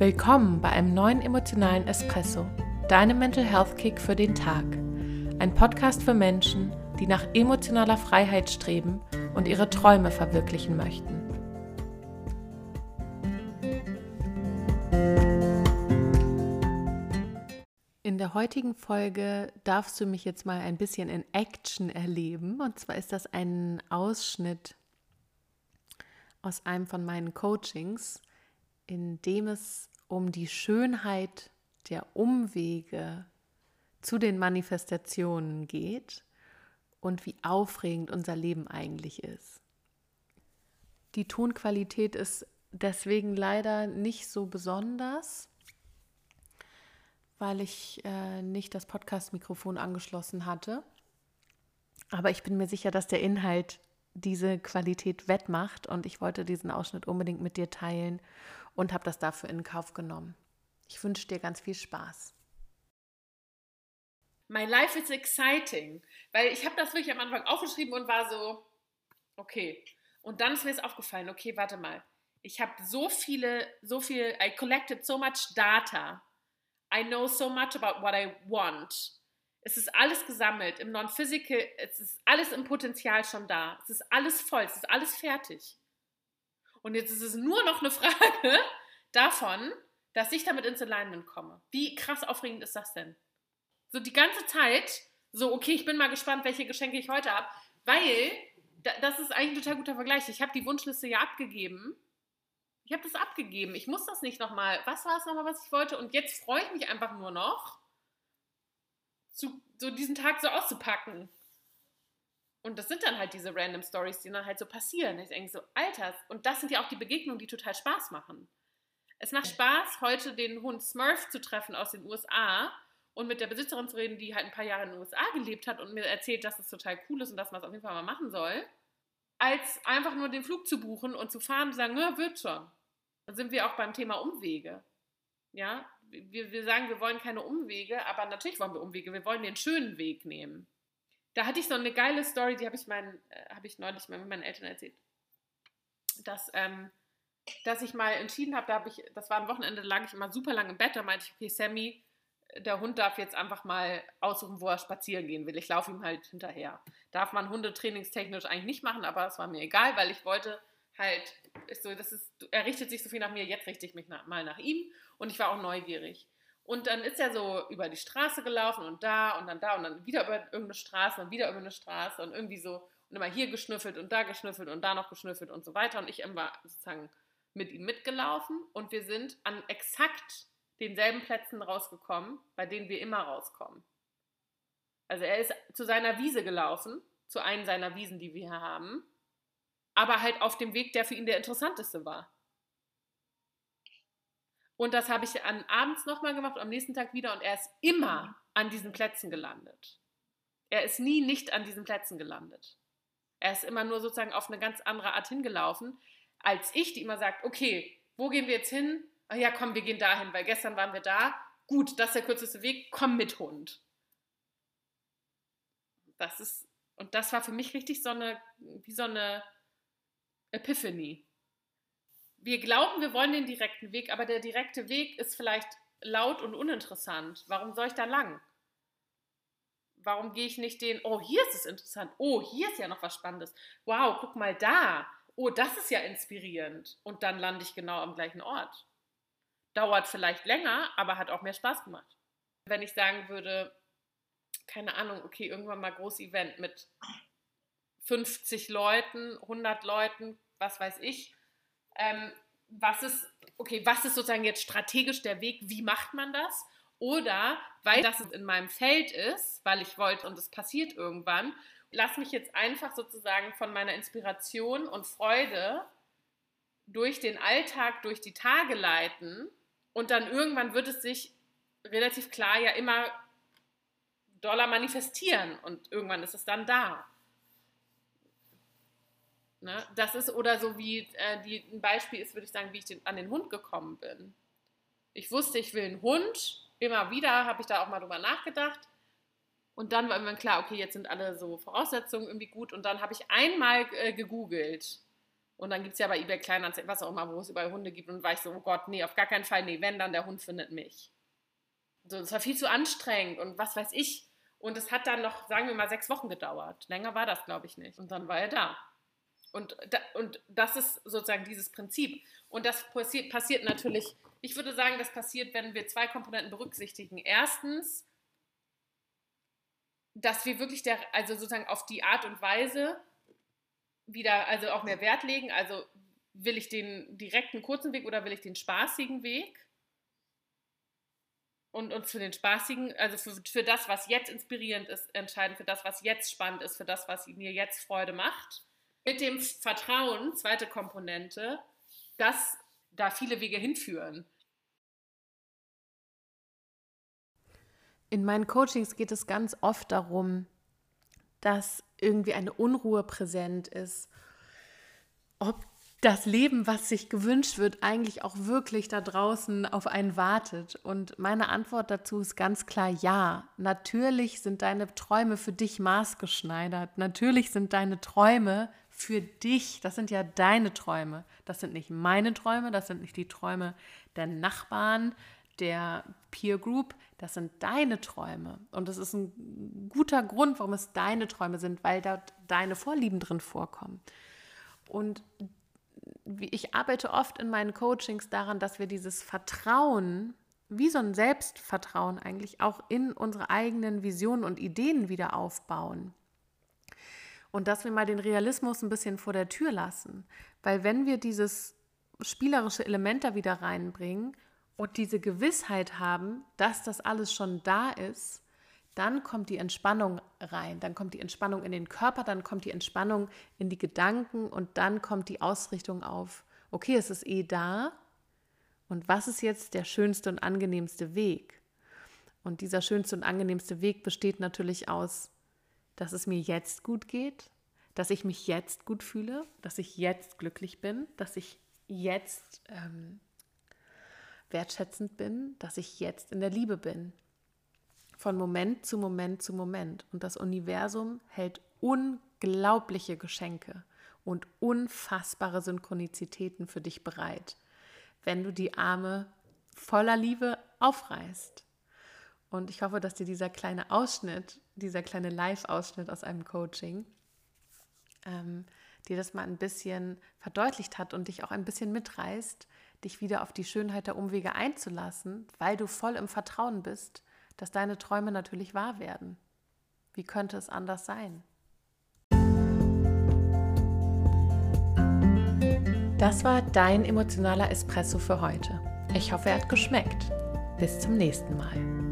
Willkommen bei einem neuen emotionalen Espresso, deinem Mental Health Kick für den Tag. Ein Podcast für Menschen, die nach emotionaler Freiheit streben und ihre Träume verwirklichen möchten. In der heutigen Folge darfst du mich jetzt mal ein bisschen in Action erleben. Und zwar ist das ein Ausschnitt aus einem von meinen Coachings, in dem es um die Schönheit der Umwege zu den Manifestationen geht und wie aufregend unser Leben eigentlich ist. Die Tonqualität ist deswegen leider nicht so besonders, weil ich äh, nicht das Podcast-Mikrofon angeschlossen hatte. Aber ich bin mir sicher, dass der Inhalt diese Qualität wettmacht und ich wollte diesen Ausschnitt unbedingt mit dir teilen und habe das dafür in Kauf genommen. Ich wünsche dir ganz viel Spaß. My life is exciting, weil ich habe das wirklich am Anfang aufgeschrieben und war so, okay. Und dann ist mir es aufgefallen, okay, warte mal. Ich habe so viele, so viel, I collected so much data. I know so much about what I want. Es ist alles gesammelt im Non-Physical, es ist alles im Potenzial schon da. Es ist alles voll, es ist alles fertig. Und jetzt ist es nur noch eine Frage davon, dass ich damit ins Alignment komme. Wie krass aufregend ist das denn? So die ganze Zeit, so, okay, ich bin mal gespannt, welche Geschenke ich heute habe, weil das ist eigentlich ein total guter Vergleich. Ich habe die Wunschliste ja abgegeben. Ich habe das abgegeben. Ich muss das nicht nochmal. Was war es nochmal, was ich wollte? Und jetzt freue ich mich einfach nur noch, zu, so diesen Tag so auszupacken. Und das sind dann halt diese random Stories, die dann halt so passieren. Ich denke so, Alter, und das sind ja auch die Begegnungen, die total Spaß machen. Es macht Spaß, heute den Hund Smurf zu treffen aus den USA und mit der Besitzerin zu reden, die halt ein paar Jahre in den USA gelebt hat und mir erzählt, dass es total cool ist und dass man es auf jeden Fall mal machen soll, als einfach nur den Flug zu buchen und zu fahren und zu sagen, wird schon. Dann sind wir auch beim Thema Umwege. Ja, wir, wir sagen, wir wollen keine Umwege, aber natürlich wollen wir Umwege. Wir wollen den schönen Weg nehmen da hatte ich so eine geile Story, die habe ich, mein, äh, hab ich neulich mal mit meinen Eltern erzählt. Dass, ähm, dass ich mal entschieden habe, da habe ich, das war ein Wochenende, lag ich immer super lange im Bett, da meinte ich, okay, Sammy, der Hund darf jetzt einfach mal aussuchen, wo er spazieren gehen will. Ich laufe ihm halt hinterher. Darf man hundetrainingstechnisch eigentlich nicht machen, aber es war mir egal, weil ich wollte halt, ist so, das ist, er richtet sich so viel nach mir, jetzt richte ich mich nach, mal nach ihm und ich war auch neugierig. Und dann ist er so über die Straße gelaufen und da und dann da und dann wieder über irgendeine Straße und wieder über eine Straße und irgendwie so und immer hier geschnüffelt und da geschnüffelt und da noch geschnüffelt und so weiter. Und ich war sozusagen mit ihm mitgelaufen und wir sind an exakt denselben Plätzen rausgekommen, bei denen wir immer rauskommen. Also er ist zu seiner Wiese gelaufen, zu einem seiner Wiesen, die wir hier haben, aber halt auf dem Weg, der für ihn der interessanteste war. Und das habe ich an, abends nochmal gemacht, am nächsten Tag wieder und er ist immer an diesen Plätzen gelandet. Er ist nie nicht an diesen Plätzen gelandet. Er ist immer nur sozusagen auf eine ganz andere Art hingelaufen, als ich, die immer sagt, okay, wo gehen wir jetzt hin? Ach ja, komm, wir gehen dahin, weil gestern waren wir da. Gut, das ist der kürzeste Weg, komm mit Hund. Das ist, und das war für mich richtig so eine, wie so eine Epiphany wir glauben, wir wollen den direkten Weg, aber der direkte Weg ist vielleicht laut und uninteressant. Warum soll ich da lang? Warum gehe ich nicht den, oh, hier ist es interessant, oh, hier ist ja noch was Spannendes, wow, guck mal da, oh, das ist ja inspirierend. Und dann lande ich genau am gleichen Ort. Dauert vielleicht länger, aber hat auch mehr Spaß gemacht. Wenn ich sagen würde, keine Ahnung, okay, irgendwann mal großes Event mit 50 Leuten, 100 Leuten, was weiß ich, ähm, was ist, okay, was ist sozusagen jetzt strategisch der Weg, wie macht man das? Oder weil das in meinem Feld ist, weil ich wollte und es passiert irgendwann, lass mich jetzt einfach sozusagen von meiner Inspiration und Freude durch den Alltag, durch die Tage leiten und dann irgendwann wird es sich relativ klar ja immer doller manifestieren und irgendwann ist es dann da. Ne? Das ist oder so wie äh, die, ein Beispiel ist, würde ich sagen, wie ich den, an den Hund gekommen bin. Ich wusste, ich will einen Hund. Immer wieder habe ich da auch mal drüber nachgedacht. Und dann war irgendwann klar, okay, jetzt sind alle so Voraussetzungen irgendwie gut. Und dann habe ich einmal äh, gegoogelt Und dann gibt es ja bei eBay Kleinanzeigen, was auch immer, wo es überall Hunde gibt. Und war ich so, oh Gott, nee, auf gar keinen Fall, nee, wenn, dann der Hund findet mich. So, das war viel zu anstrengend und was weiß ich. Und es hat dann noch, sagen wir mal, sechs Wochen gedauert. Länger war das, glaube ich, nicht. Und dann war er da. Und, da, und das ist sozusagen dieses Prinzip. Und das passiert, passiert natürlich, ich würde sagen, das passiert, wenn wir zwei Komponenten berücksichtigen. Erstens, dass wir wirklich der, also sozusagen auf die Art und Weise wieder, also auch mehr Wert legen. Also will ich den direkten kurzen Weg oder will ich den spaßigen Weg? Und uns für den spaßigen, also für, für das, was jetzt inspirierend ist, entscheiden, für das, was jetzt spannend ist, für das, was mir jetzt Freude macht. Mit dem Vertrauen, zweite Komponente, dass da viele Wege hinführen. In meinen Coachings geht es ganz oft darum, dass irgendwie eine Unruhe präsent ist, ob das Leben, was sich gewünscht wird, eigentlich auch wirklich da draußen auf einen wartet. Und meine Antwort dazu ist ganz klar ja. Natürlich sind deine Träume für dich maßgeschneidert. Natürlich sind deine Träume für dich. Das sind ja deine Träume. Das sind nicht meine Träume, das sind nicht die Träume der Nachbarn, der Peer Group, das sind deine Träume. Und das ist ein guter Grund, warum es deine Träume sind, weil dort deine Vorlieben drin vorkommen. Und ich arbeite oft in meinen Coachings daran, dass wir dieses Vertrauen, wie so ein Selbstvertrauen eigentlich, auch in unsere eigenen Visionen und Ideen wieder aufbauen. Und dass wir mal den Realismus ein bisschen vor der Tür lassen. Weil wenn wir dieses spielerische Element da wieder reinbringen und diese Gewissheit haben, dass das alles schon da ist, dann kommt die Entspannung rein, dann kommt die Entspannung in den Körper, dann kommt die Entspannung in die Gedanken und dann kommt die Ausrichtung auf, okay, es ist eh da und was ist jetzt der schönste und angenehmste Weg? Und dieser schönste und angenehmste Weg besteht natürlich aus, dass es mir jetzt gut geht, dass ich mich jetzt gut fühle, dass ich jetzt glücklich bin, dass ich jetzt ähm, wertschätzend bin, dass ich jetzt in der Liebe bin. Von Moment zu Moment zu Moment. Und das Universum hält unglaubliche Geschenke und unfassbare Synchronizitäten für dich bereit, wenn du die Arme voller Liebe aufreißt. Und ich hoffe, dass dir dieser kleine Ausschnitt, dieser kleine Live-Ausschnitt aus einem Coaching, ähm, dir das mal ein bisschen verdeutlicht hat und dich auch ein bisschen mitreißt, dich wieder auf die Schönheit der Umwege einzulassen, weil du voll im Vertrauen bist, dass deine Träume natürlich wahr werden. Wie könnte es anders sein? Das war dein emotionaler Espresso für heute. Ich hoffe, er hat geschmeckt. Bis zum nächsten Mal.